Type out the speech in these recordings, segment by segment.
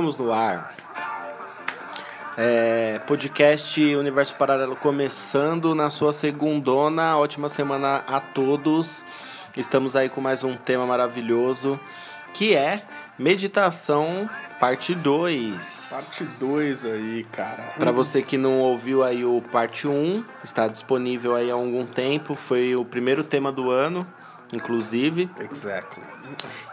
Estamos no ar. É, podcast Universo Paralelo começando na sua segundona. Ótima semana a todos. Estamos aí com mais um tema maravilhoso que é meditação parte 2. Parte 2 aí, cara. Para você que não ouviu aí o parte 1, um, está disponível aí há algum tempo. Foi o primeiro tema do ano, inclusive. Exactly.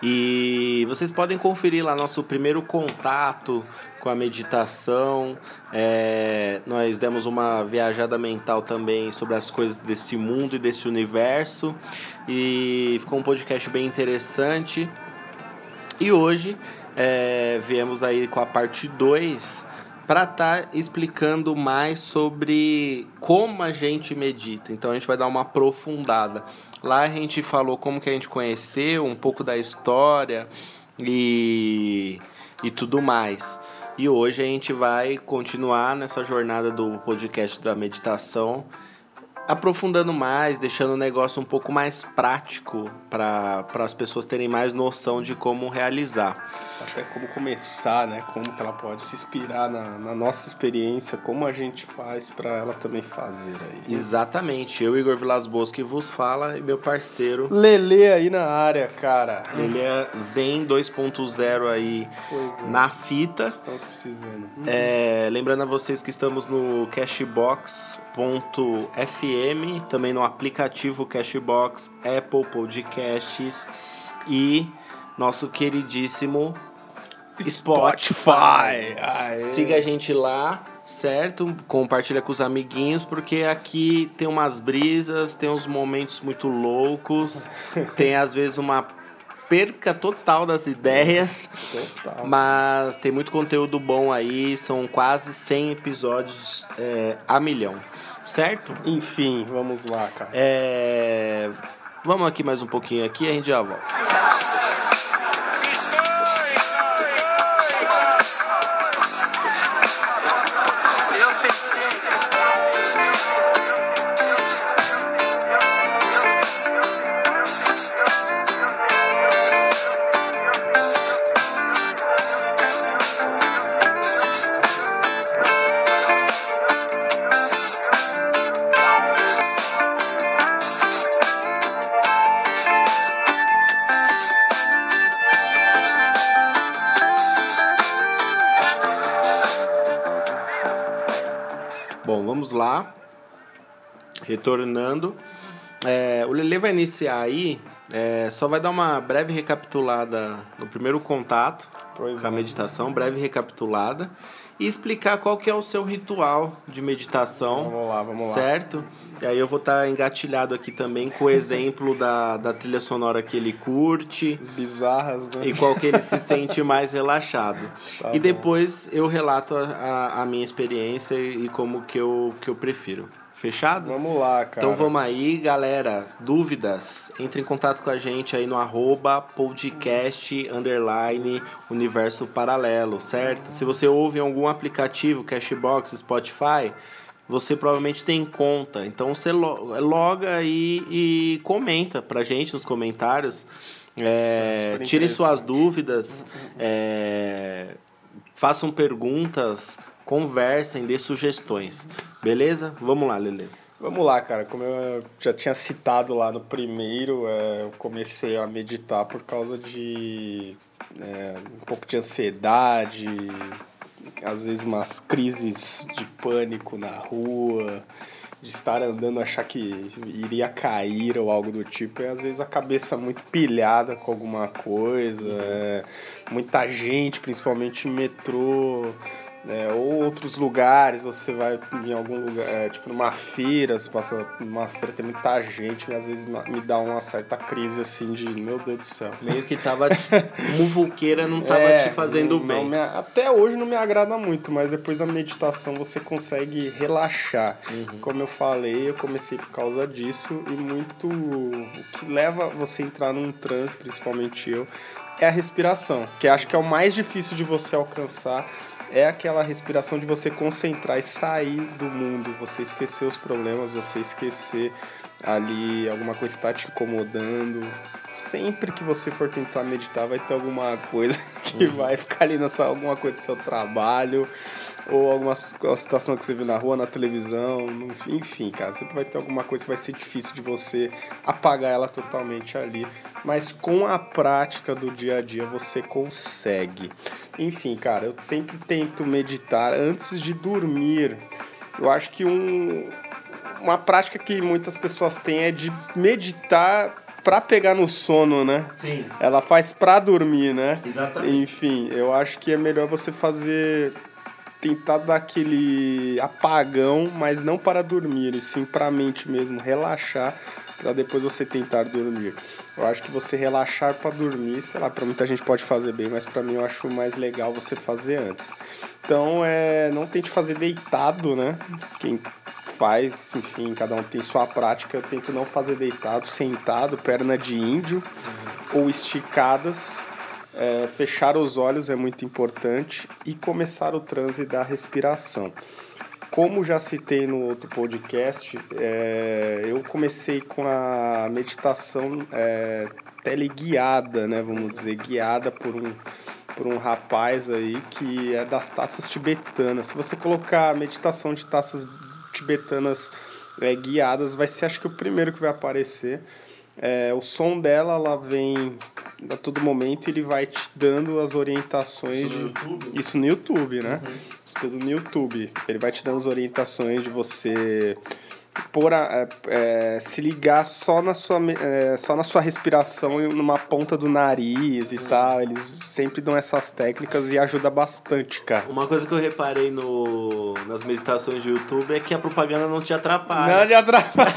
E vocês podem conferir lá nosso primeiro contato com a meditação. É, nós demos uma viajada mental também sobre as coisas desse mundo e desse universo. E ficou um podcast bem interessante. E hoje é, viemos aí com a parte 2 para estar tá explicando mais sobre como a gente medita. Então a gente vai dar uma aprofundada. Lá a gente falou como que a gente conheceu, um pouco da história e, e tudo mais. E hoje a gente vai continuar nessa jornada do podcast da meditação aprofundando mais, deixando o negócio um pouco mais prático para as pessoas terem mais noção de como realizar. Até como começar, né? Como que ela pode se inspirar na, na nossa experiência, como a gente faz para ela também fazer aí. Exatamente. Eu, Igor Vilas Boas, que vos fala, e meu parceiro... Lele aí na área, cara. Ele é Zen 2.0 aí é. na fita. Estamos precisando. É, lembrando a vocês que estamos no Cashbox FM, também no aplicativo Cashbox, Apple Podcasts e nosso queridíssimo Spotify. Spotify. Siga a gente lá, certo? Compartilha com os amiguinhos, porque aqui tem umas brisas, tem uns momentos muito loucos, tem às vezes uma perca total das ideias. Total. Mas tem muito conteúdo bom aí, são quase 100 episódios é, a milhão certo? Enfim, vamos lá, cara. É... Vamos aqui mais um pouquinho aqui e a gente já volta. Retornando. É, o Lele vai iniciar aí, é, só vai dar uma breve recapitulada no primeiro contato pois com a é. meditação, breve recapitulada, e explicar qual que é o seu ritual de meditação. Vamos lá, vamos lá. Certo? E aí eu vou estar tá engatilhado aqui também com o exemplo da, da trilha sonora que ele curte. Bizarras, né? E qual que ele se sente mais relaxado. Tá e bom. depois eu relato a, a, a minha experiência e como que eu, que eu prefiro. Fechado? Vamos lá, cara. Então vamos aí, galera. Dúvidas? Entre em contato com a gente aí no arroba podcast underline universo paralelo, certo? Se você ouve em algum aplicativo, Cashbox, Spotify, você provavelmente tem conta. Então você loga aí e comenta pra gente nos comentários. É, tire suas dúvidas. É, façam perguntas conversem, dê sugestões. Beleza? Vamos lá, Lele. Vamos lá, cara. Como eu já tinha citado lá no primeiro, é, eu comecei a meditar por causa de é, um pouco de ansiedade, às vezes umas crises de pânico na rua, de estar andando achar que iria cair ou algo do tipo, e às vezes a cabeça muito pilhada com alguma coisa, é, muita gente, principalmente metrô né? Ou outros lugares, você vai em algum lugar, é, tipo numa feira, você passa numa feira, tem muita gente, e às vezes me dá uma certa crise assim de, meu Deus do céu. Meio que tava, muvuqueira não tava é, te fazendo não, bem. Não me, até hoje não me agrada muito, mas depois da meditação você consegue relaxar. Uhum. Como eu falei, eu comecei por causa disso e muito o que leva você a entrar num transe, principalmente eu, é a respiração, que acho que é o mais difícil de você alcançar é aquela respiração de você concentrar e sair do mundo, você esquecer os problemas, você esquecer ali alguma coisa está te incomodando. Sempre que você for tentar meditar, vai ter alguma coisa que uhum. vai ficar ali nessa alguma coisa do seu trabalho ou alguma situação que você viu na rua, na televisão, enfim, cara, sempre vai ter alguma coisa que vai ser difícil de você apagar ela totalmente ali, mas com a prática do dia a dia você consegue. Enfim, cara, eu sempre tento meditar antes de dormir. Eu acho que um, uma prática que muitas pessoas têm é de meditar para pegar no sono, né? Sim. Ela faz para dormir, né? Exatamente. Enfim, eu acho que é melhor você fazer tentar dar aquele apagão, mas não para dormir, e sim para a mente mesmo relaxar, para depois você tentar dormir. Eu acho que você relaxar para dormir, sei lá, para muita gente pode fazer bem, mas para mim eu acho mais legal você fazer antes. Então, é, não tente fazer deitado, né? Quem faz, enfim, cada um tem sua prática. Eu tento não fazer deitado, sentado, perna de índio uhum. ou esticadas é, fechar os olhos é muito importante e começar o transe da respiração. Como já citei no outro podcast, é, eu comecei com a meditação é, teleguiada, né? Vamos dizer, guiada por um, por um rapaz aí que é das taças tibetanas. Se você colocar meditação de taças tibetanas é, guiadas, vai ser acho que o primeiro que vai aparecer. É, o som dela, ela vem a todo momento ele vai te dando as orientações Isso no YouTube? Isso no YouTube, né? Uhum. Isso tudo no YouTube. Ele vai te dando as orientações de você por a, é, é, se ligar só na sua é, só na sua respiração e numa ponta do nariz e hum. tal. Eles sempre dão essas técnicas e ajuda bastante cara. Uma coisa que eu reparei no nas meditações do YouTube é que a propaganda não te atrapalha. Não te atrapalha.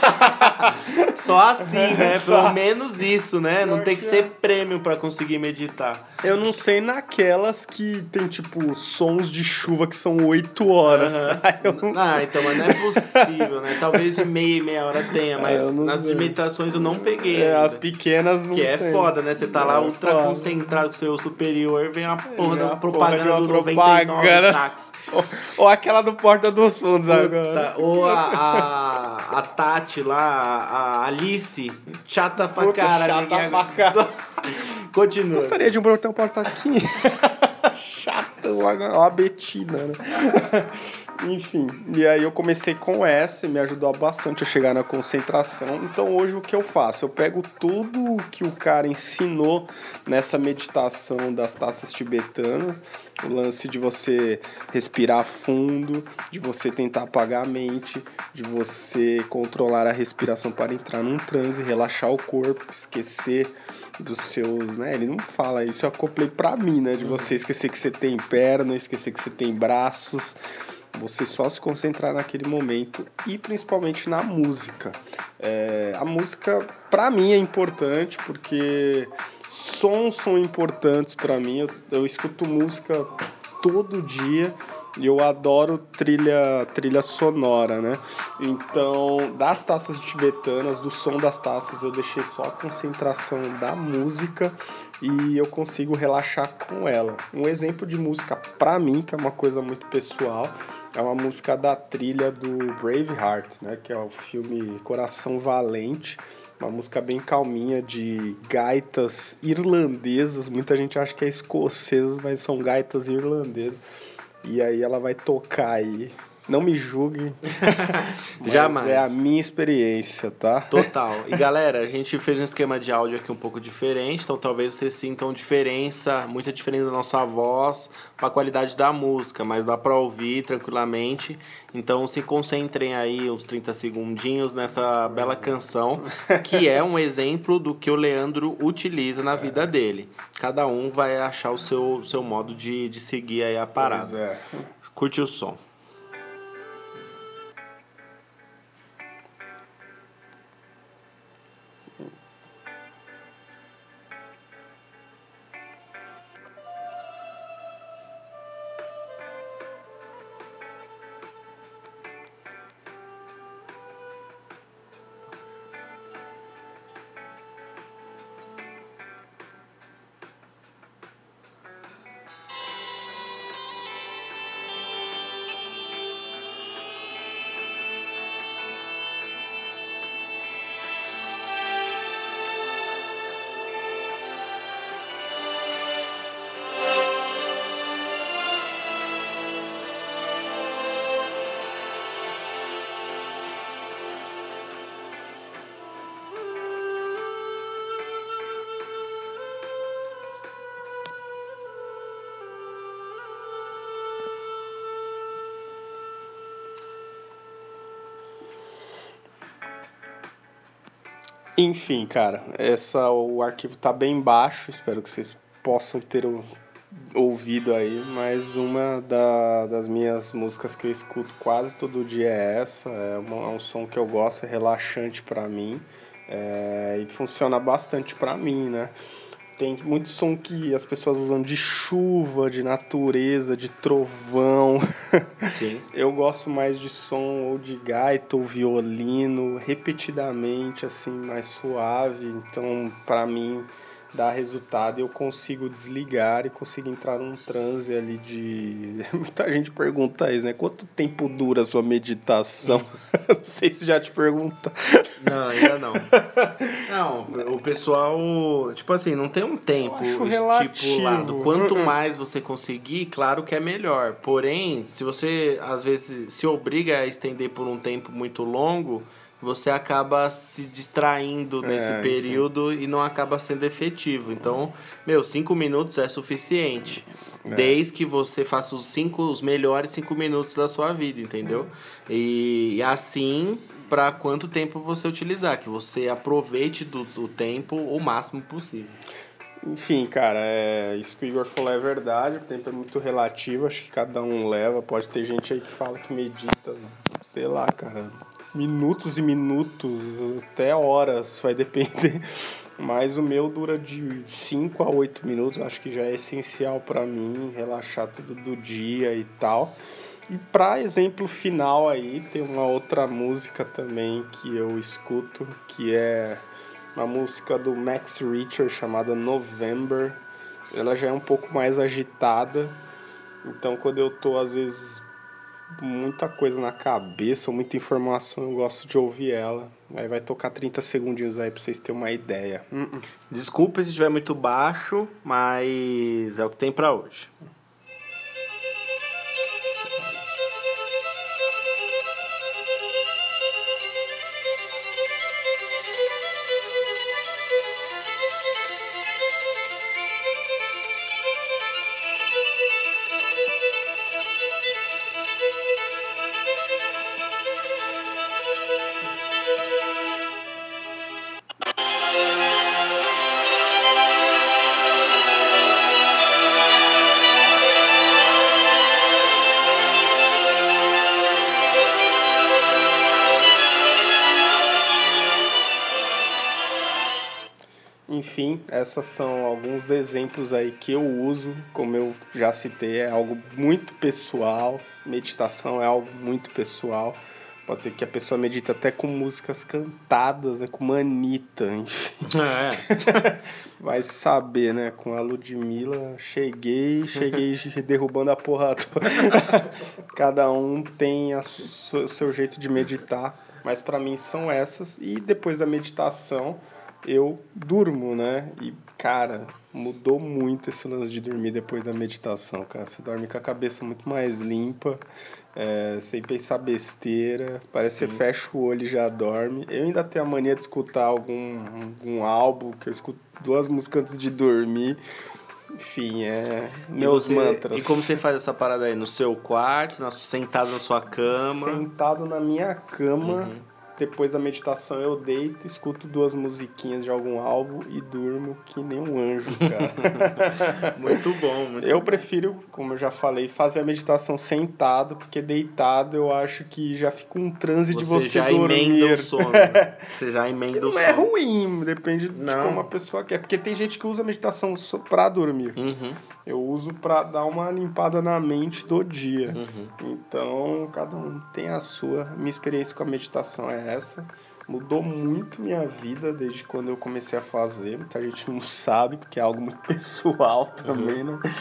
Só assim né? Só. pelo menos isso né? Não tem que ser prêmio para conseguir meditar. Eu não sei naquelas que tem tipo sons de chuva que são oito horas. Uhum. ah então mas não é possível né? Talvez talvez de meia e meia hora tenha, é, mas nas sei. imitações eu não peguei. É, as pequenas não Que é tem. foda, né? Você tá lá é ultra foda. concentrado com o seu superior, vem a porra da propaganda porra do 99 táxi. Ou, ou, aquela do Porta dos Fundos Puta, agora. Ou a, a, a Tati lá, a Alice, chata pra Puta, cara. Chata pra cara. Continua. Gostaria de um botão porta aqui. Chata, uma Betina, né? Enfim, e aí eu comecei com essa e me ajudou bastante a chegar na concentração. Então hoje o que eu faço? Eu pego tudo que o cara ensinou nessa meditação das taças tibetanas, o lance de você respirar fundo, de você tentar apagar a mente, de você controlar a respiração para entrar num transe, relaxar o corpo, esquecer dos seus, né? Ele não fala isso, eu acoplei pra mim, né? De você esquecer que você tem perna, esquecer que você tem braços, você só se concentrar naquele momento e principalmente na música. É, a música, para mim, é importante porque sons são importantes para mim. Eu, eu escuto música todo dia e eu adoro trilha, trilha sonora, né? Então, das taças tibetanas, do som das taças, eu deixei só a concentração da música e eu consigo relaxar com ela. Um exemplo de música para mim, que é uma coisa muito pessoal, é uma música da trilha do Braveheart, né? Que é o filme Coração Valente. Uma música bem calminha de gaitas irlandesas. Muita gente acha que é escocesas, mas são gaitas irlandesas. E aí ela vai tocar aí não me julguem. Jamais. É a minha experiência, tá? Total. E galera, a gente fez um esquema de áudio aqui um pouco diferente, então talvez vocês sintam diferença, muita diferença da nossa voz para a qualidade da música, mas dá para ouvir tranquilamente. Então se concentrem aí uns 30 segundinhos nessa bela canção, que é um exemplo do que o Leandro utiliza na vida dele. Cada um vai achar o seu, seu modo de, de seguir aí a parada. Pois é. Curte o som. Enfim, cara, essa, o arquivo tá bem baixo, espero que vocês possam ter ouvido aí, mas uma da, das minhas músicas que eu escuto quase todo dia é essa, é, uma, é um som que eu gosto, é relaxante para mim, é, e funciona bastante para mim, né? Tem muito som que as pessoas usam de chuva, de natureza, de trovão. Sim. Eu gosto mais de som ou de gaita ou violino, repetidamente, assim, mais suave. Então, para mim, dá resultado e eu consigo desligar e consigo entrar num transe ali de. Muita gente pergunta isso, né? Quanto tempo dura a sua meditação? não sei se já te pergunta. Não, ainda não. Não, o pessoal, tipo assim, não tem um tempo estipulado. Quanto mais você conseguir, claro que é melhor. Porém, se você às vezes se obriga a estender por um tempo muito longo você acaba se distraindo nesse é, período enfim. e não acaba sendo efetivo. Então, meu, cinco minutos é suficiente. É. Desde que você faça os cinco, os melhores cinco minutos da sua vida, entendeu? E, e assim, para quanto tempo você utilizar, que você aproveite do, do tempo o máximo possível. Enfim, cara, é, isso que o Igor falou é verdade, o tempo é muito relativo, acho que cada um leva. Pode ter gente aí que fala que medita, sei lá, cara, minutos e minutos, até horas, vai depender. Mas o meu dura de 5 a 8 minutos, acho que já é essencial para mim, relaxar tudo do dia e tal. E para exemplo final aí, tem uma outra música também que eu escuto, que é uma música do Max Richter chamada November. Ela já é um pouco mais agitada. Então quando eu tô às vezes muita coisa na cabeça, muita informação, eu gosto de ouvir ela. Aí vai tocar 30 segundinhos aí pra vocês terem uma ideia. Desculpa se estiver muito baixo, mas é o que tem para hoje. Essas são alguns exemplos aí que eu uso, como eu já citei, é algo muito pessoal. Meditação é algo muito pessoal. Pode ser que a pessoa medita até com músicas cantadas, né? Com uma Anitta, enfim. É. Vai saber, né? Com a Ludmilla, cheguei, cheguei derrubando a porra toda. Cada um tem o seu jeito de meditar, mas para mim são essas. E depois da meditação, eu durmo, né? E, cara, mudou muito esse lance de dormir depois da meditação, cara. Você dorme com a cabeça muito mais limpa, é, sem pensar besteira. Parece que você fecha o olho e já dorme. Eu ainda tenho a mania de escutar algum, algum álbum, que eu escuto duas músicas antes de dormir. Enfim, é meus você, mantras. E como você faz essa parada aí? No seu quarto, na, sentado na sua cama? Sentado na minha cama. Uhum depois da meditação eu deito, escuto duas musiquinhas de algum álbum e durmo que nem um anjo, cara. muito bom, muito Eu prefiro, como eu já falei, fazer a meditação sentado, porque deitado eu acho que já fica um transe você de você já dormir. Emenda o sono. você já emenda o sono. Não é ruim, depende não. de como a pessoa quer. Porque tem gente que usa a meditação só pra dormir. Uhum. Eu uso pra dar uma limpada na mente do dia. Uhum. Então, cada um tem a sua. Minha experiência com a meditação é essa. Mudou muito minha vida desde quando eu comecei a fazer. Muita gente não sabe, porque é algo muito pessoal também, uhum. né?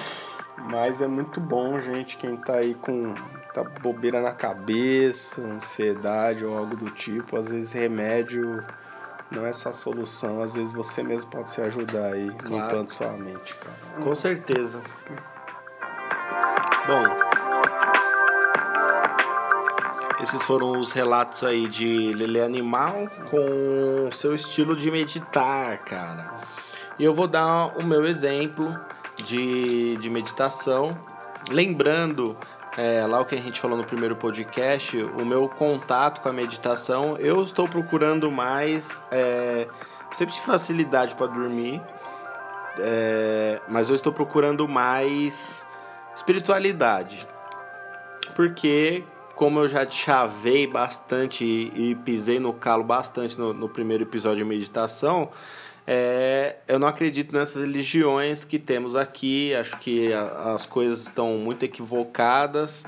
Mas é muito bom, gente, quem tá aí com tá bobeira na cabeça, ansiedade ou algo do tipo. Às vezes remédio não é só solução, às vezes você mesmo pode se ajudar aí, claro. limpando sua mente, cara. Com certeza. Bom, esses foram os relatos aí de Lele Animal com seu estilo de meditar, cara. E eu vou dar o meu exemplo de, de meditação, lembrando é, lá o que a gente falou no primeiro podcast, o meu contato com a meditação, eu estou procurando mais. É, sempre tive facilidade para dormir, é, mas eu estou procurando mais espiritualidade. Porque, como eu já te chavei bastante e, e pisei no calo bastante no, no primeiro episódio de meditação, é, eu não acredito nessas religiões que temos aqui. Acho que a, as coisas estão muito equivocadas,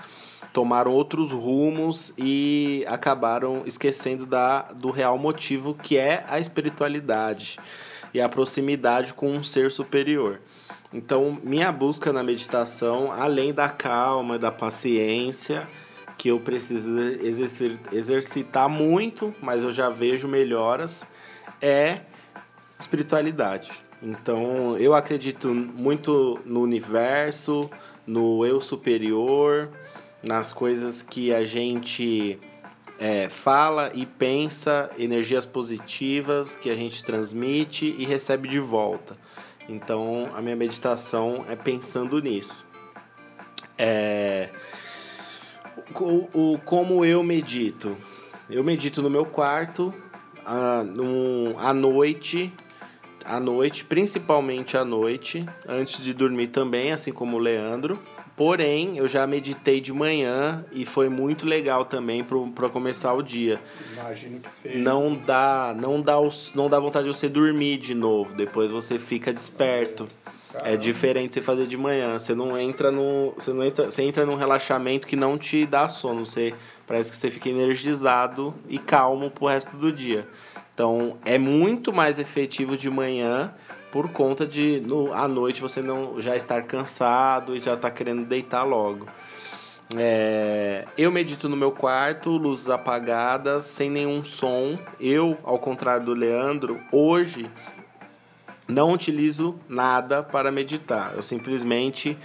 tomaram outros rumos e acabaram esquecendo da, do real motivo que é a espiritualidade e a proximidade com um ser superior. Então, minha busca na meditação, além da calma, da paciência, que eu preciso exercitar muito, mas eu já vejo melhoras, é espiritualidade. Então, eu acredito muito no universo, no eu superior, nas coisas que a gente é, fala e pensa, energias positivas que a gente transmite e recebe de volta. Então, a minha meditação é pensando nisso. É, o, o, como eu medito? Eu medito no meu quarto, a, num, à noite, à noite, principalmente à noite, antes de dormir também, assim como o Leandro. Porém, eu já meditei de manhã e foi muito legal também para começar o dia. Imagino que seja. Não dá, não dá, os, não dá vontade de você dormir de novo. Depois você fica desperto. Caramba. É diferente você fazer de manhã. Você não entra no, você não entra, você entra num relaxamento que não te dá sono. Você parece que você fica energizado e calmo pro resto do dia. Então é muito mais efetivo de manhã por conta de no, à noite você não já estar cansado e já estar tá querendo deitar logo. É, eu medito no meu quarto, luzes apagadas, sem nenhum som. Eu, ao contrário do Leandro, hoje não utilizo nada para meditar. Eu simplesmente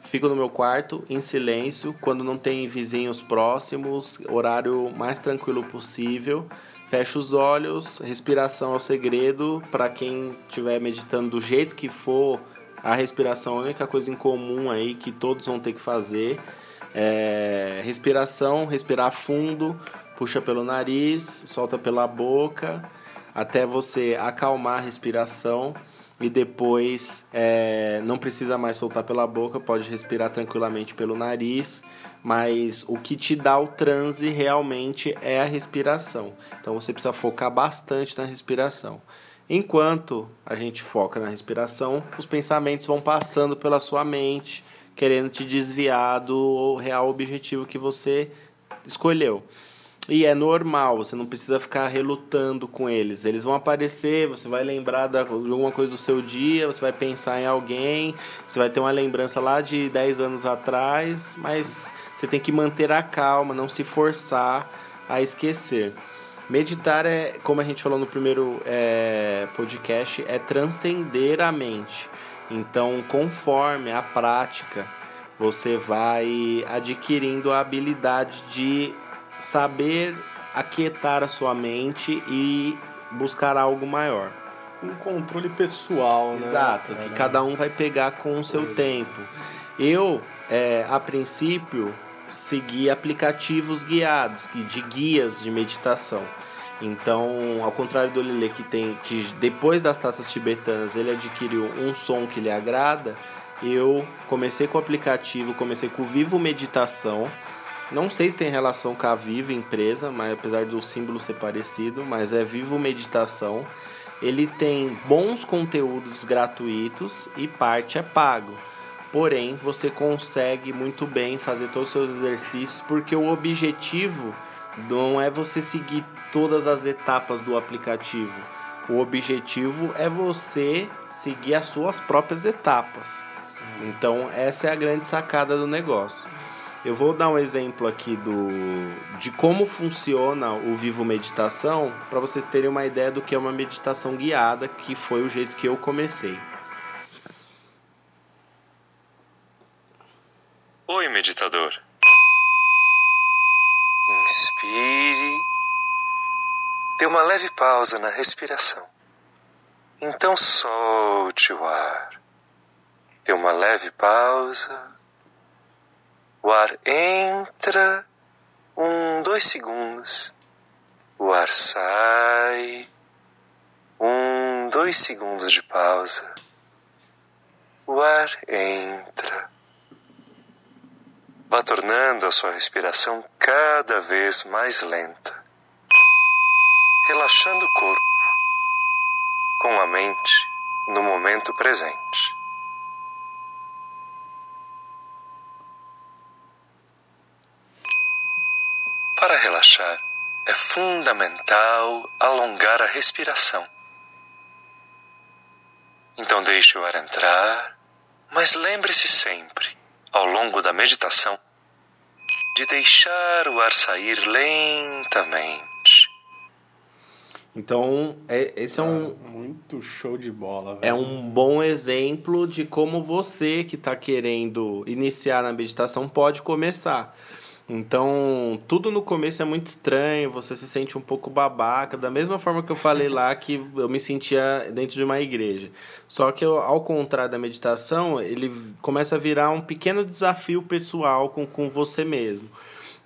fico no meu quarto em silêncio, quando não tem vizinhos próximos, horário mais tranquilo possível Fecha os olhos, respiração é o segredo para quem estiver meditando do jeito que for. A respiração é a única coisa em comum aí que todos vão ter que fazer. É, respiração, respirar fundo, puxa pelo nariz, solta pela boca, até você acalmar a respiração e depois é, não precisa mais soltar pela boca, pode respirar tranquilamente pelo nariz mas o que te dá o transe realmente é a respiração. Então você precisa focar bastante na respiração. Enquanto a gente foca na respiração, os pensamentos vão passando pela sua mente, querendo te desviar do real objetivo que você escolheu. E é normal, você não precisa ficar relutando com eles. Eles vão aparecer, você vai lembrar de alguma coisa do seu dia, você vai pensar em alguém, você vai ter uma lembrança lá de 10 anos atrás, mas você tem que manter a calma, não se forçar a esquecer. Meditar é, como a gente falou no primeiro é, podcast, é transcender a mente. Então, conforme a prática, você vai adquirindo a habilidade de saber aquietar a sua mente e buscar algo maior. Um controle pessoal, né? Exato, que cada um vai pegar com o seu tempo. Eu, é, a princípio, seguir aplicativos guiados, de guias de meditação. Então, ao contrário do Lile que tem que depois das taças tibetanas ele adquiriu um som que lhe agrada, eu comecei com o aplicativo, comecei com o Vivo Meditação. Não sei se tem relação com a Vivo empresa, mas apesar do símbolo ser parecido, mas é Vivo Meditação. Ele tem bons conteúdos gratuitos e parte é pago. Porém, você consegue muito bem fazer todos os seus exercícios, porque o objetivo não é você seguir todas as etapas do aplicativo. O objetivo é você seguir as suas próprias etapas. Então, essa é a grande sacada do negócio. Eu vou dar um exemplo aqui do de como funciona o Vivo Meditação para vocês terem uma ideia do que é uma meditação guiada, que foi o jeito que eu comecei. Oi, meditador. Inspire. Dê uma leve pausa na respiração. Então solte o ar. Dê uma leve pausa. O ar entra, um, dois segundos. O ar sai, um, dois segundos de pausa. O ar entra. Vá tornando a sua respiração cada vez mais lenta, relaxando o corpo, com a mente no momento presente. Para relaxar, é fundamental alongar a respiração. Então deixe o ar entrar, mas lembre-se sempre, ao longo da meditação, de deixar o ar sair lentamente. Então, é, esse é um, Muito show de bola, velho. é um bom exemplo de como você que está querendo iniciar na meditação pode começar. Então, tudo no começo é muito estranho, você se sente um pouco babaca, da mesma forma que eu falei lá que eu me sentia dentro de uma igreja. Só que eu, ao contrário da meditação, ele começa a virar um pequeno desafio pessoal com, com você mesmo.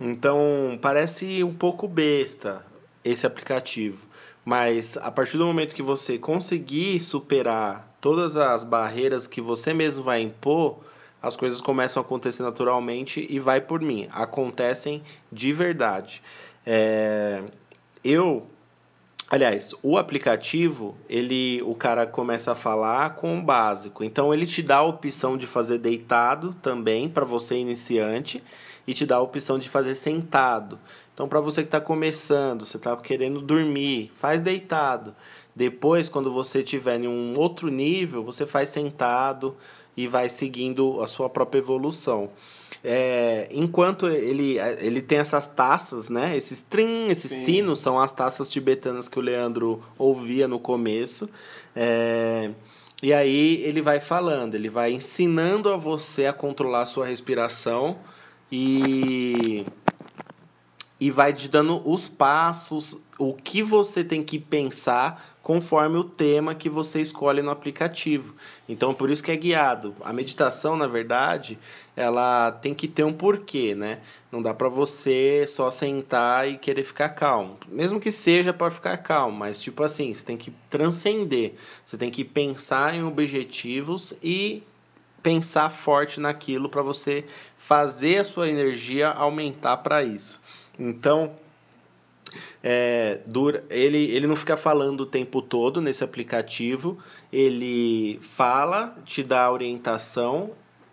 Então, parece um pouco besta esse aplicativo. Mas a partir do momento que você conseguir superar todas as barreiras que você mesmo vai impor, as coisas começam a acontecer naturalmente e vai por mim. Acontecem de verdade. É, eu, aliás, o aplicativo, ele, o cara começa a falar com o básico. Então ele te dá a opção de fazer deitado também para você iniciante e te dá a opção de fazer sentado. Então para você que está começando, você está querendo dormir, faz deitado. Depois, quando você estiver em um outro nível, você faz sentado e vai seguindo a sua própria evolução. É, enquanto ele, ele tem essas taças, né? Esses trim, esses Sim. sinos são as taças tibetanas que o Leandro ouvia no começo. É, e aí ele vai falando, ele vai ensinando a você a controlar a sua respiração e e vai te dando os passos, o que você tem que pensar conforme o tema que você escolhe no aplicativo. Então, por isso que é guiado. A meditação, na verdade, ela tem que ter um porquê, né? Não dá para você só sentar e querer ficar calmo. Mesmo que seja para ficar calmo, mas tipo assim, você tem que transcender. Você tem que pensar em objetivos e pensar forte naquilo para você fazer a sua energia aumentar para isso. Então, é, dura, ele, ele não fica falando o tempo todo nesse aplicativo, ele fala, te dá a orientação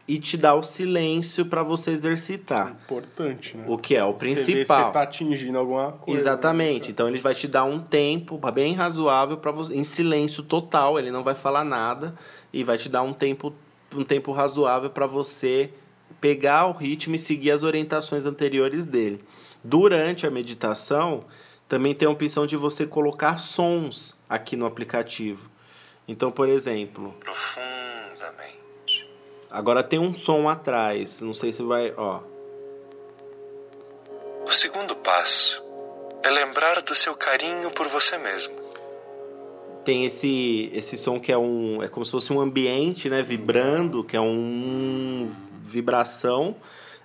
e te dá o silêncio para você exercitar. Importante, né? O que é o Você vê se principal. você tá atingindo alguma coisa. Exatamente. né? Então ele vai te dar um tempo bem razoável para você em silêncio total, ele não vai falar nada e vai te dar um tempo um tempo razoável para você pegar o ritmo e seguir as orientações anteriores dele. Durante a meditação, também tem a opção de você colocar sons aqui no aplicativo. Então, por exemplo, Profundamente. agora tem um som atrás, não sei se vai, ó. O segundo passo é lembrar do seu carinho por você mesmo. tem esse esse som que é um é como se fosse um ambiente né vibrando que é um vibração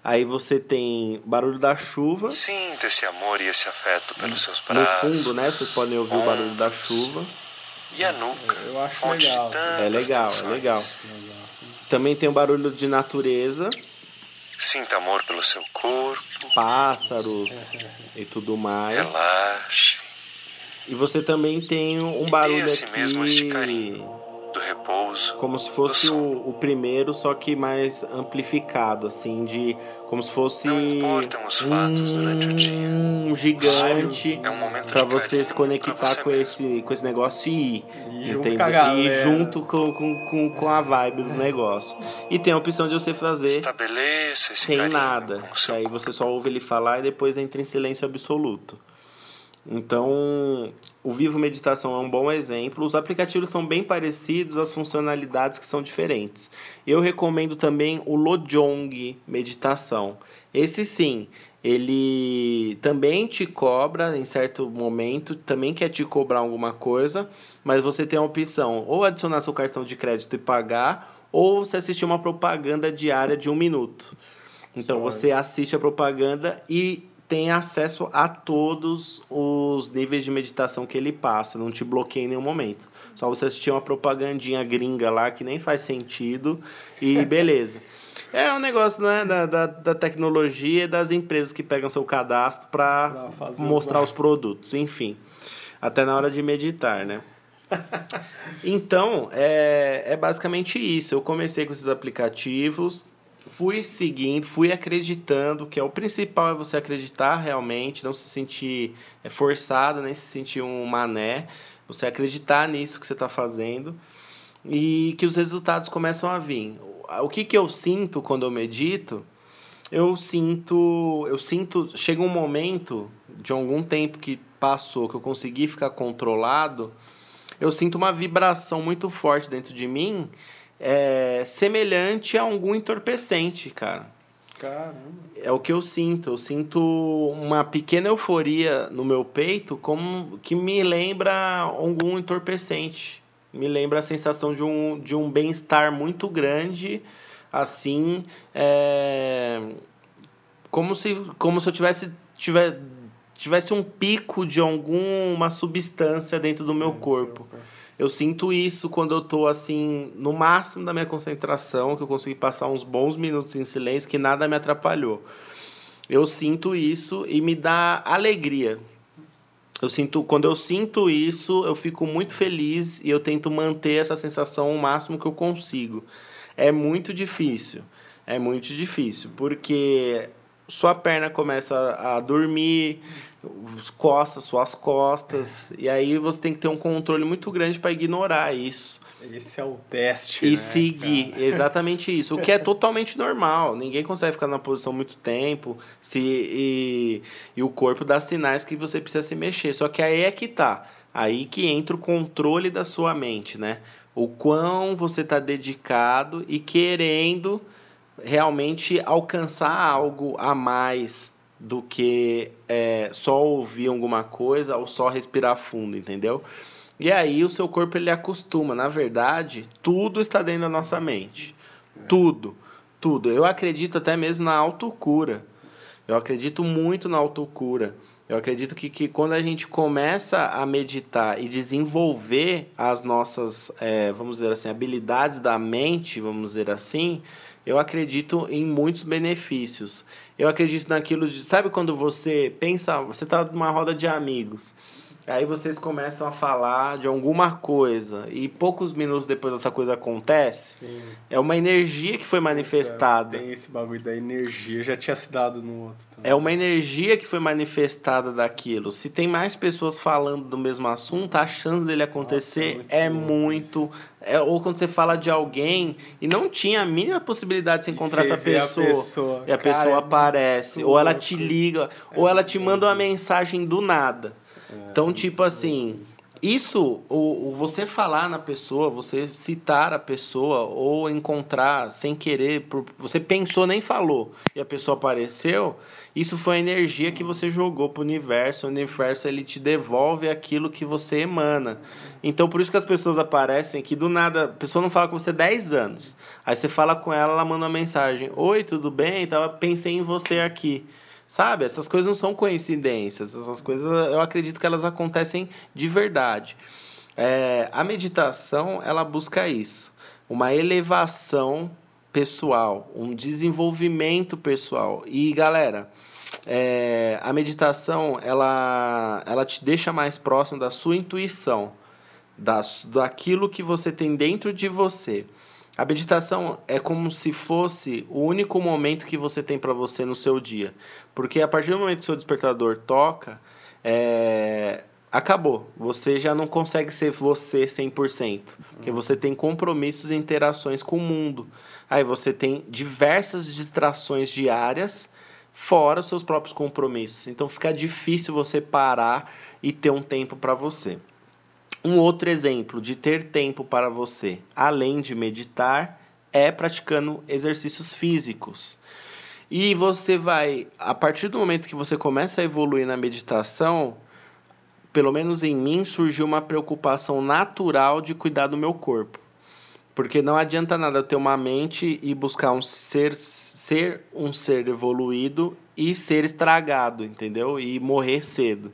aí você tem barulho da chuva Sinta esse amor e esse afeto pelos seus no braços. fundo né vocês podem ouvir o barulho da chuva E a nuca. Eu acho legal. tantas é legal é tensões. legal também tem o barulho de natureza Sinta amor pelo seu corpo. pássaros e tudo mais Relaxe. e você também tem um E dê barulho a si aqui mesmo este carinho. Do repouso. como se fosse o, o primeiro, só que mais amplificado, assim, de como se fosse Não importam os fatos durante o dia. um gigante É um momento para de você se pra conectar você com mesmo. esse, com esse negócio e ir. E junto entendeu? com. E junto com, com, com, com a vibe do negócio. E tem a opção de você fazer Estabeleça esse sem nada. Que aí você só ouve ele falar e depois entra em silêncio absoluto. Então, o Vivo Meditação é um bom exemplo. Os aplicativos são bem parecidos, as funcionalidades que são diferentes. Eu recomendo também o Lojong Meditação. Esse sim, ele também te cobra em certo momento, também quer te cobrar alguma coisa, mas você tem a opção ou adicionar seu cartão de crédito e pagar, ou você assistir uma propaganda diária de um minuto. Então Só você assiste a propaganda e tem acesso a todos os níveis de meditação que ele passa, não te bloqueia em nenhum momento. Só você assistir uma propagandinha gringa lá que nem faz sentido e beleza. É um negócio né, da, da, da tecnologia e das empresas que pegam seu cadastro para mostrar os- os produtos, enfim. Até na hora de meditar, né? Então, é, é basicamente isso. Eu comecei com esses aplicativos, fui seguindo, fui acreditando, que é o principal é você acreditar realmente, não se sentir é, forçado, nem se sentir um mané. Você acreditar nisso que você está fazendo e que os resultados começam a vir. O que, que eu sinto quando eu medito? Eu sinto, eu sinto, chega um momento de algum tempo que passou que eu consegui ficar controlado, eu sinto uma vibração muito forte dentro de mim, é, semelhante a algum entorpecente, cara. Caramba. É o que eu sinto. Eu sinto uma pequena euforia no meu peito, como que me lembra algum entorpecente. Me lembra a sensação de um, de um bem-estar muito grande, assim, é, como se como se eu tivesse tiver, tivesse um pico de alguma substância dentro do meu corpo. Eu sinto isso quando eu tô assim, no máximo da minha concentração, que eu consegui passar uns bons minutos em silêncio, que nada me atrapalhou. Eu sinto isso e me dá alegria. Eu sinto, quando eu sinto isso, eu fico muito feliz e eu tento manter essa sensação o máximo que eu consigo. É muito difícil. É muito difícil, porque sua perna começa a dormir, coça suas costas, e aí você tem que ter um controle muito grande para ignorar isso. Esse é o teste. E né, seguir, cara? exatamente isso. O que é totalmente normal. Ninguém consegue ficar na posição muito tempo se, e, e o corpo dá sinais que você precisa se mexer. Só que aí é que tá. Aí que entra o controle da sua mente, né? O quão você está dedicado e querendo realmente alcançar algo a mais do que é, só ouvir alguma coisa ou só respirar fundo, entendeu? E aí o seu corpo ele acostuma. Na verdade, tudo está dentro da nossa mente. Tudo. Tudo. Eu acredito até mesmo na autocura. Eu acredito muito na autocura. Eu acredito que, que quando a gente começa a meditar e desenvolver as nossas, é, vamos dizer assim, habilidades da mente, vamos dizer assim, eu acredito em muitos benefícios. Eu acredito naquilo de. Sabe quando você pensa, você está numa roda de amigos. Aí vocês começam a falar de alguma coisa e poucos minutos depois essa coisa acontece. Sim. É uma energia que foi manifestada. Tem esse bagulho da energia. Já tinha se dado no outro também. É uma energia que foi manifestada daquilo. Se tem mais pessoas falando do mesmo assunto, a chance dele acontecer Nossa, é muito é muito. É, ou quando você fala de alguém e não tinha a mínima possibilidade de você encontrar você essa pessoa, pessoa. e a Cara, pessoa é aparece, muito ou ela te liga, ou ela te manda uma mensagem do nada. Então, tipo assim, isso, o, você falar na pessoa, você citar a pessoa ou encontrar sem querer, por, você pensou nem falou e a pessoa apareceu, isso foi a energia que você jogou pro universo, o universo ele te devolve aquilo que você emana. Então por isso que as pessoas aparecem que do nada, a pessoa não fala com você 10 anos. Aí você fala com ela, ela manda uma mensagem: "Oi, tudo bem? Tava pensei em você aqui". Sabe? Essas coisas não são coincidências. Essas coisas eu acredito que elas acontecem de verdade. É, a meditação, ela busca isso. Uma elevação pessoal, um desenvolvimento pessoal. E, galera, é, a meditação, ela, ela te deixa mais próximo da sua intuição, das, daquilo que você tem dentro de você. A meditação é como se fosse o único momento que você tem para você no seu dia. Porque a partir do momento que seu despertador toca, é, acabou. Você já não consegue ser você 100%. Porque você tem compromissos e interações com o mundo. Aí você tem diversas distrações diárias, fora os seus próprios compromissos. Então fica difícil você parar e ter um tempo para você. Um outro exemplo de ter tempo para você, além de meditar, é praticando exercícios físicos. E você vai, a partir do momento que você começa a evoluir na meditação, pelo menos em mim surgiu uma preocupação natural de cuidar do meu corpo. Porque não adianta nada ter uma mente e buscar um ser, ser um ser evoluído e ser estragado, entendeu? E morrer cedo,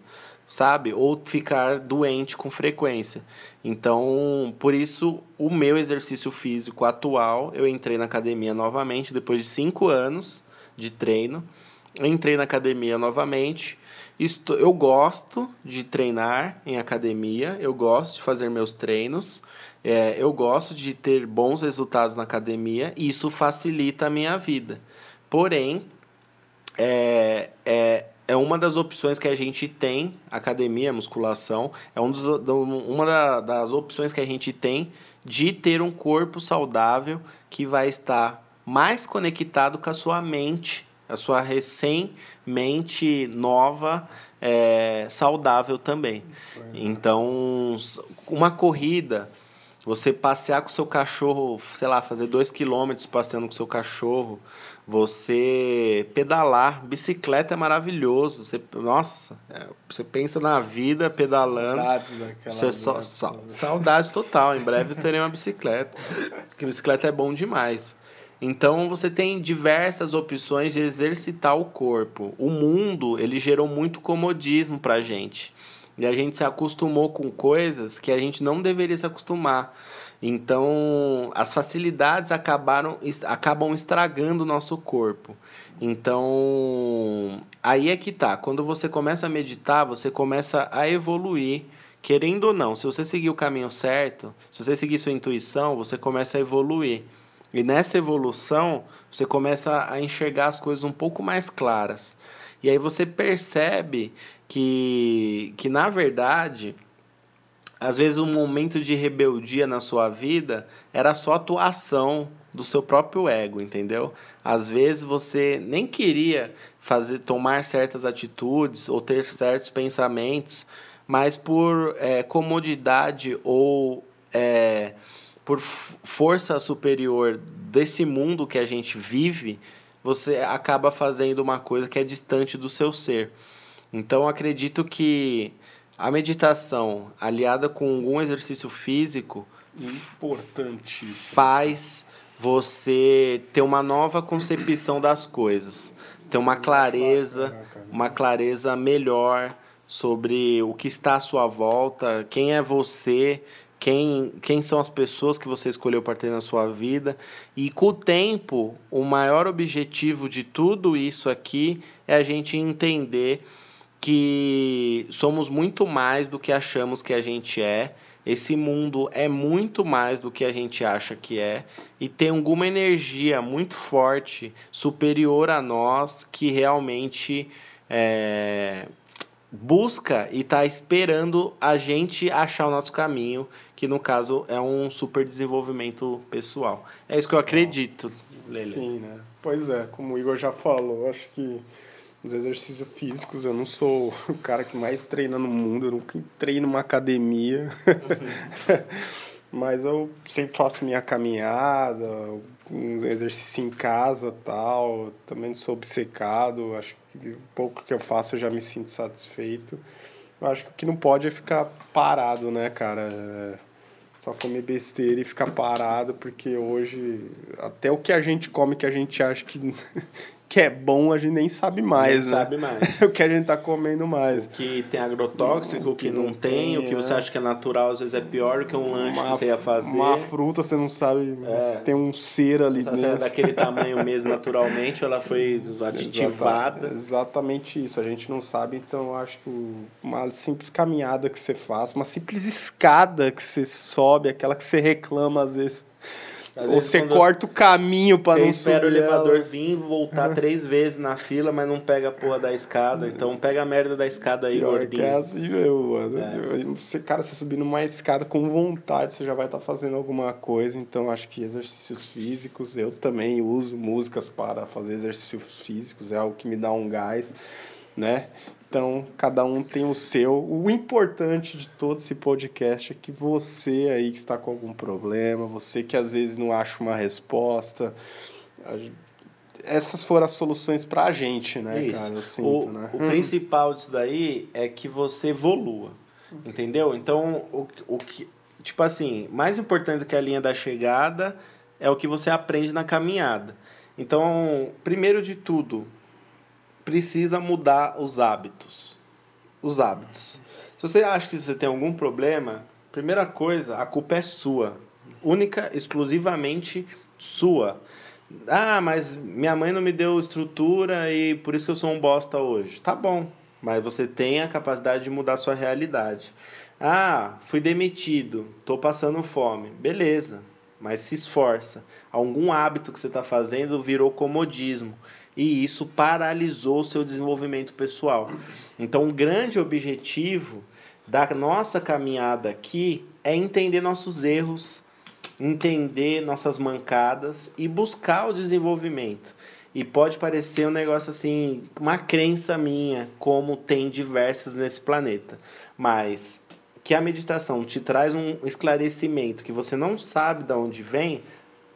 sabe? Ou ficar doente com frequência. Então, por isso, o meu exercício físico atual, eu entrei na academia novamente depois de cinco anos de treino. Entrei na academia novamente. Estou, eu gosto de treinar em academia, eu gosto de fazer meus treinos, é, eu gosto de ter bons resultados na academia e isso facilita a minha vida. Porém, é, é, é uma das opções que a gente tem, academia, musculação, é um dos, uma da, das opções que a gente tem de ter um corpo saudável que vai estar mais conectado com a sua mente, a sua recém-mente nova, é, saudável também. Então, uma corrida, você passear com seu cachorro, sei lá, fazer dois quilômetros passeando com seu cachorro, você pedalar, bicicleta é maravilhoso. Você, nossa, é, você pensa na vida pedalando. Saudades daquela. Você só, só, saudades total. Em breve terei uma bicicleta. Porque bicicleta é bom demais. Então você tem diversas opções de exercitar o corpo. O mundo, ele gerou muito comodismo pra gente. E a gente se acostumou com coisas que a gente não deveria se acostumar. Então, as facilidades acabaram, acabam estragando o nosso corpo. Então, aí é que tá. Quando você começa a meditar, você começa a evoluir. Querendo ou não, se você seguir o caminho certo, se você seguir sua intuição, você começa a evoluir. E nessa evolução, você começa a enxergar as coisas um pouco mais claras. E aí você percebe que, que na verdade, às vezes um momento de rebeldia na sua vida era só atuação do seu próprio ego, entendeu? Às vezes você nem queria fazer tomar certas atitudes ou ter certos pensamentos, mas por é, comodidade ou é, por força superior desse mundo que a gente vive, você acaba fazendo uma coisa que é distante do seu ser. Então acredito que a meditação, aliada com algum exercício físico, importantíssimo, faz você ter uma nova concepção das coisas, ter uma clareza, uma clareza melhor sobre o que está à sua volta, quem é você, quem, quem são as pessoas que você escolheu para ter na sua vida. E com o tempo, o maior objetivo de tudo isso aqui é a gente entender que somos muito mais do que achamos que a gente é. Esse mundo é muito mais do que a gente acha que é e tem alguma energia muito forte, superior a nós, que realmente é, busca e está esperando a gente achar o nosso caminho, que no caso é um super desenvolvimento pessoal. É isso que eu acredito, Lele. Sim, né? Pois é, como o Igor já falou, acho que os exercícios físicos, eu não sou o cara que mais treina no mundo, eu nunca entrei numa academia. Mas eu sempre faço minha caminhada, um exercício em casa tal. Também sou obcecado, acho que o pouco que eu faço eu já me sinto satisfeito. Eu acho que o que não pode é ficar parado, né, cara? É só comer besteira e ficar parado, porque hoje até o que a gente come que a gente acha que, que é bom, a gente nem sabe mais, nem né? sabe mais. o que a gente tá comendo mais. O que tem agrotóxico, o que, não, não, tem, o que você né? acha que é natural, às vezes é pior que um lanche uma, que você ia fazer. Uma fruta, você não sabe é. se tem um ser ali dentro. Se é daquele tamanho mesmo naturalmente, ou ela foi aditivada. Exatamente isso, a gente não sabe, então acho que uma simples caminhada que você faz, uma simples escada que você sobe, aquela que você reclama às vezes às Ou você corta o caminho para não subir. Você espera o elevador ela. vir voltar três vezes na fila, mas não pega a porra da escada. Então pega a merda da escada aí, Pior gordinho. Que é assim meu mano. É. Você, cara, você subir numa escada com vontade, você já vai estar tá fazendo alguma coisa. Então acho que exercícios físicos, eu também uso músicas para fazer exercícios físicos, é algo que me dá um gás né? Então, cada um tem o seu. O importante de todo esse podcast é que você aí que está com algum problema, você que às vezes não acha uma resposta, essas foram as soluções para a gente, né, Isso. cara? Eu sinto, o, né? o principal disso daí é que você evolua, entendeu? Então, o, o que tipo assim, mais importante do que a linha da chegada é o que você aprende na caminhada. Então, primeiro de tudo, precisa mudar os hábitos. Os hábitos. Se você acha que você tem algum problema, primeira coisa, a culpa é sua. Única, exclusivamente sua. Ah, mas minha mãe não me deu estrutura e por isso que eu sou um bosta hoje. Tá bom, mas você tem a capacidade de mudar sua realidade. Ah, fui demitido, tô passando fome. Beleza, mas se esforça. Algum hábito que você está fazendo virou comodismo e isso paralisou o seu desenvolvimento pessoal. Então, um grande objetivo da nossa caminhada aqui é entender nossos erros, entender nossas mancadas e buscar o desenvolvimento. E pode parecer um negócio assim, uma crença minha, como tem diversas nesse planeta. Mas que a meditação te traz um esclarecimento que você não sabe de onde vem,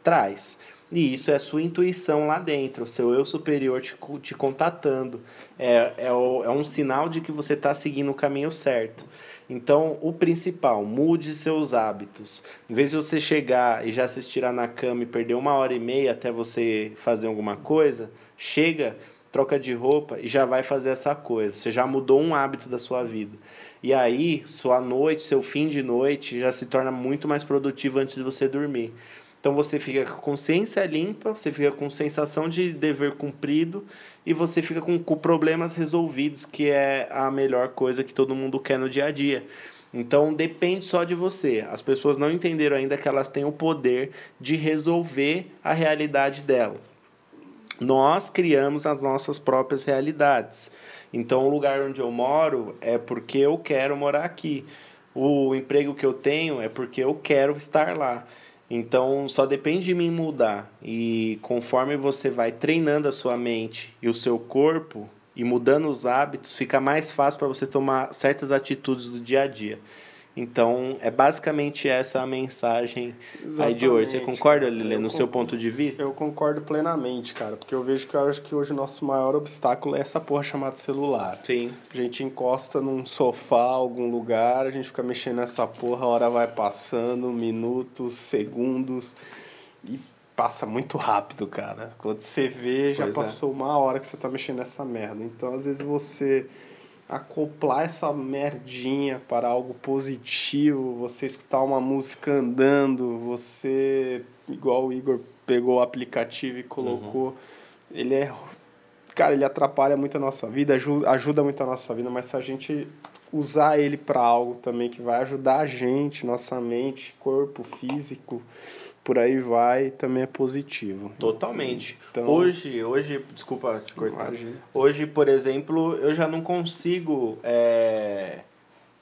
traz. E isso é a sua intuição lá dentro, o seu eu superior te, te contatando. É, é, o, é um sinal de que você está seguindo o caminho certo. Então, o principal, mude seus hábitos. Em vez de você chegar e já se estirar na cama e perder uma hora e meia até você fazer alguma coisa, chega, troca de roupa e já vai fazer essa coisa. Você já mudou um hábito da sua vida. E aí, sua noite, seu fim de noite já se torna muito mais produtivo antes de você dormir. Então você fica com consciência limpa, você fica com sensação de dever cumprido e você fica com, com problemas resolvidos, que é a melhor coisa que todo mundo quer no dia a dia. Então depende só de você. As pessoas não entenderam ainda que elas têm o poder de resolver a realidade delas. Nós criamos as nossas próprias realidades. Então o lugar onde eu moro é porque eu quero morar aqui. O emprego que eu tenho é porque eu quero estar lá. Então só depende de mim mudar. E conforme você vai treinando a sua mente e o seu corpo e mudando os hábitos, fica mais fácil para você tomar certas atitudes do dia a dia. Então, é basicamente essa a mensagem Exatamente, aí de hoje. Você concorda, Lili, no seu ponto de vista? Eu concordo plenamente, cara. Porque eu vejo que eu acho que hoje o nosso maior obstáculo é essa porra chamada celular. Sim. A gente encosta num sofá, algum lugar, a gente fica mexendo nessa porra, a hora vai passando, minutos, segundos. E passa muito rápido, cara. Quando você vê, já pois é. passou é. uma hora que você tá mexendo nessa merda. Então, às vezes você acoplar essa merdinha para algo positivo, você escutar uma música andando, você, igual o Igor pegou o aplicativo e colocou, uhum. ele é. Cara, ele atrapalha muito a nossa vida, ajuda, ajuda muito a nossa vida, mas se a gente usar ele para algo também que vai ajudar a gente, nossa mente, corpo, físico, por aí vai, também é positivo. Totalmente. Então, hoje, hoje, desculpa te cortar. Imagina. Hoje, por exemplo, eu já não consigo é,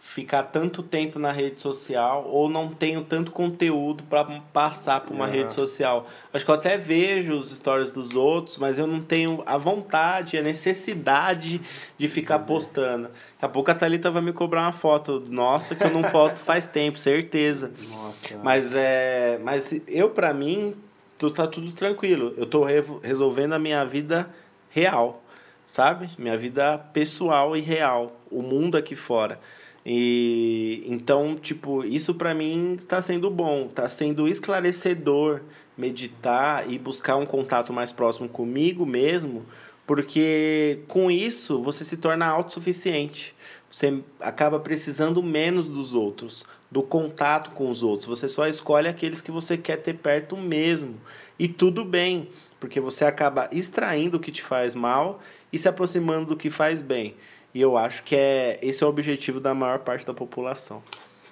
ficar tanto tempo na rede social ou não tenho tanto conteúdo para passar para uma é. rede social. Acho que eu até vejo os stories dos outros, mas eu não tenho a vontade, a necessidade de ficar postando. Daqui a pouco a Thalita vai me cobrar uma foto nossa que eu não posto faz tempo, certeza. Nossa. Mas é, mas eu para mim tá tudo tranquilo. Eu tô resolvendo a minha vida real, sabe? Minha vida pessoal e real, o mundo aqui fora. E então, tipo, isso para mim tá sendo bom, tá sendo esclarecedor meditar e buscar um contato mais próximo comigo mesmo, porque com isso você se torna autossuficiente. Você acaba precisando menos dos outros, do contato com os outros. Você só escolhe aqueles que você quer ter perto mesmo. E tudo bem, porque você acaba extraindo o que te faz mal e se aproximando do que faz bem. E eu acho que é esse é o objetivo da maior parte da população.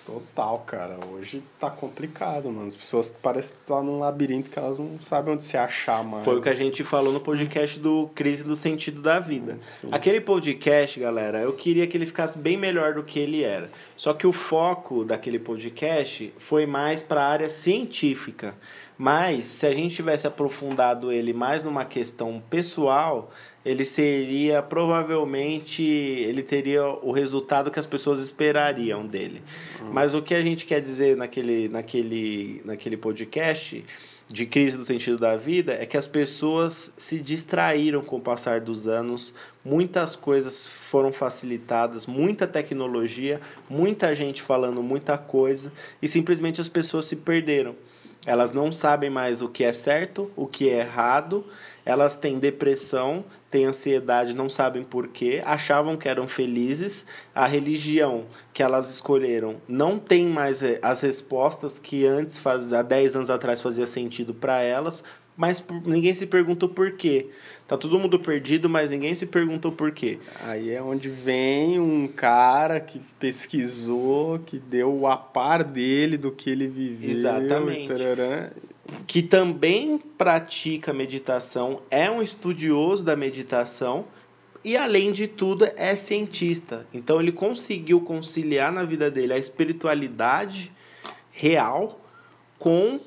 Total, cara. Hoje tá complicado, mano. As pessoas parecem estar num labirinto que elas não sabem onde se achar mais. Foi o que a gente falou no podcast do Crise do Sentido da Vida. Sim. Aquele podcast, galera, eu queria que ele ficasse bem melhor do que ele era. Só que o foco daquele podcast foi mais para a área científica. Mas se a gente tivesse aprofundado ele mais numa questão pessoal, ele seria provavelmente ele teria o resultado que as pessoas esperariam dele. Uhum. Mas o que a gente quer dizer naquele, naquele, naquele podcast de crise do sentido da vida é que as pessoas se distraíram com o passar dos anos, muitas coisas foram facilitadas, muita tecnologia, muita gente falando muita coisa e simplesmente as pessoas se perderam. Elas não sabem mais o que é certo, o que é errado, elas têm depressão, têm ansiedade, não sabem porquê, achavam que eram felizes. A religião que elas escolheram não tem mais eh, as respostas que antes, faz, há 10 anos atrás, fazia sentido para elas, mas ninguém se perguntou por quê. Tá todo mundo perdido, mas ninguém se perguntou por quê. Aí é onde vem um cara que pesquisou, que deu a par dele do que ele viveu. Exatamente. tarará. Que também pratica meditação, é um estudioso da meditação e, além de tudo, é cientista. Então, ele conseguiu conciliar na vida dele a espiritualidade real com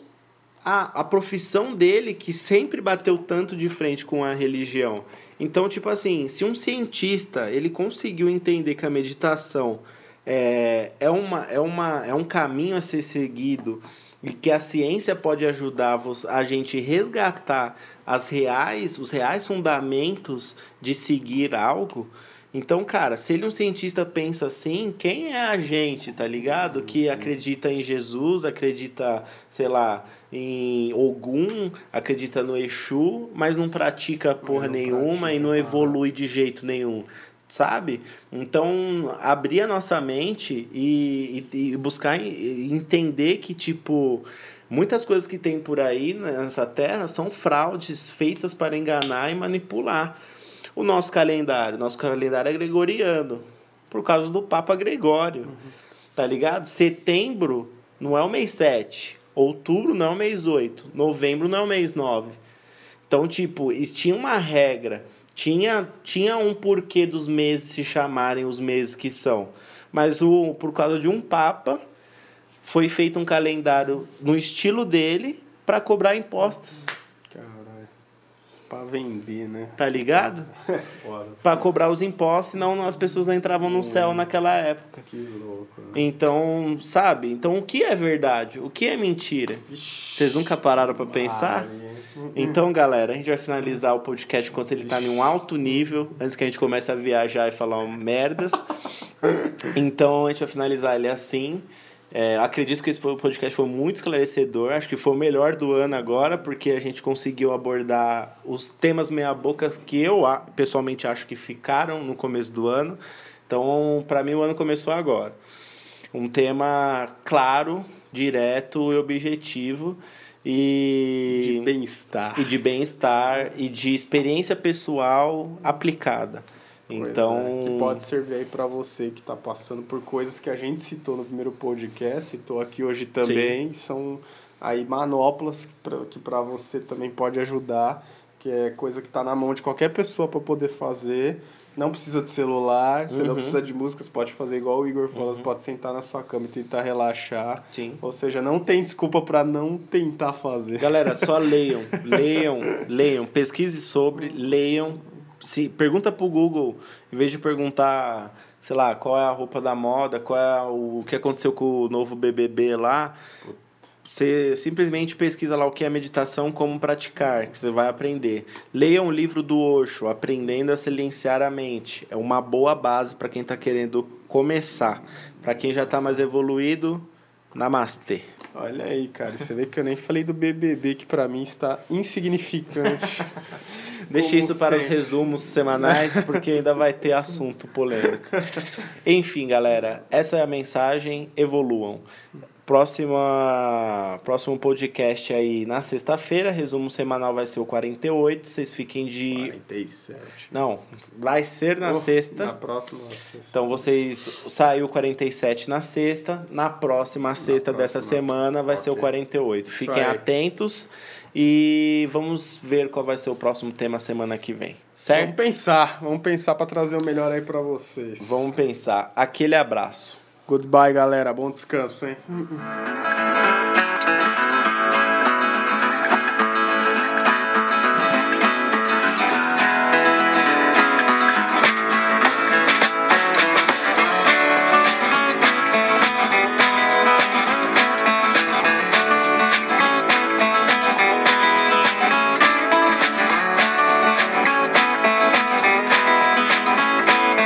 a, a profissão dele que sempre bateu tanto de frente com a religião. Então, tipo assim, se um cientista ele conseguiu entender que a meditação é, é, uma, é, uma, é um caminho a ser seguido e que a ciência pode ajudar a gente resgatar as reais, os reais fundamentos de seguir algo. Então, cara, se ele um cientista pensa assim, quem é a gente, tá ligado? Que acredita em Jesus, acredita, sei lá, em Ogum, acredita no Exu, mas não pratica porra não nenhuma pratica, e não evolui de jeito nenhum. Sabe? Então, abrir a nossa mente e, e, e buscar e- entender que, tipo, muitas coisas que tem por aí nessa terra são fraudes feitas para enganar e manipular. O nosso calendário, nosso calendário é gregoriano, por causa do Papa Gregório. Tá ligado? Setembro não é o mês 7, outubro não é o mês 8, novembro não é o mês 9. Então, tipo, tinha uma regra, tinha, tinha um porquê dos meses se chamarem os meses que são. Mas o, por causa de um papa, foi feito um calendário no estilo dele para cobrar impostos. Caralho. Pra vender, né? Tá ligado? Foda. Para cobrar os impostos, senão as pessoas não entravam no céu naquela época. Que louco. Né? Então, sabe? Então, o que é verdade? O que é mentira? Vocês nunca pararam para pensar? Aí, Então, galera, a gente vai finalizar o podcast enquanto ele tá em um alto nível, antes que a gente comece a viajar e falar um merdas. Então, a gente vai finalizar ele assim. É, acredito que esse podcast foi muito esclarecedor. Acho que foi o melhor do ano agora, porque a gente conseguiu abordar os temas meia-bocas que eu pessoalmente acho que ficaram no começo do ano. Então, para mim, o ano começou agora. Um tema claro, direto e objetivo. E De bem-estar. e de bem-estar e de experiência pessoal aplicada. Pois Então, é, que pode servir aí pra você que tá passando por coisas que a gente citou no primeiro podcast, citou aqui hoje também, são aí manoplas que para você também pode ajudar, que é coisa que tá na mão de qualquer pessoa para poder fazer. Não precisa de celular, você não Uhum. precisa de música, você pode fazer igual o Igor falou, você pode sentar na sua cama e tentar relaxar. Sim. Ou seja, não tem desculpa para não tentar fazer. galera, só leiam, leiam, leiam, pesquise sobre, leiam. Se pergunta pro Google, em vez de perguntar, sei lá, qual é a roupa da moda, qual é o, o que aconteceu com o novo BBB lá, você simplesmente pesquisa lá o que é meditação, como praticar, que você vai aprender. Leia um livro do Osho, Aprendendo a Silenciar a Mente. É uma boa base para quem está querendo começar. Para quem já está mais evoluído, namastê. Olha aí, cara, você vê que eu nem falei do BBB, que para mim está insignificante. Deixe isso para os resumos semanais, porque ainda vai ter assunto polêmico. Enfim, galera, essa é a mensagem. Evoluam. Próxima, próximo podcast aí na sexta-feira. Resumo semanal vai ser o 48. Vocês fiquem de. 47. Não, vai ser na Oh, sexta. Na próxima sexta. Então vocês saiu 47 na sexta, na próxima sexta dessa próxima semana vai ser o ok. 48. Fiquem atentos e vamos ver qual vai ser o próximo tema semana que vem. Vamos Certo? pensar, vamos pensar para trazer o melhor aí para vocês. Vamos pensar. Aquele abraço. Goodbye, galera. Bom descanso, hein?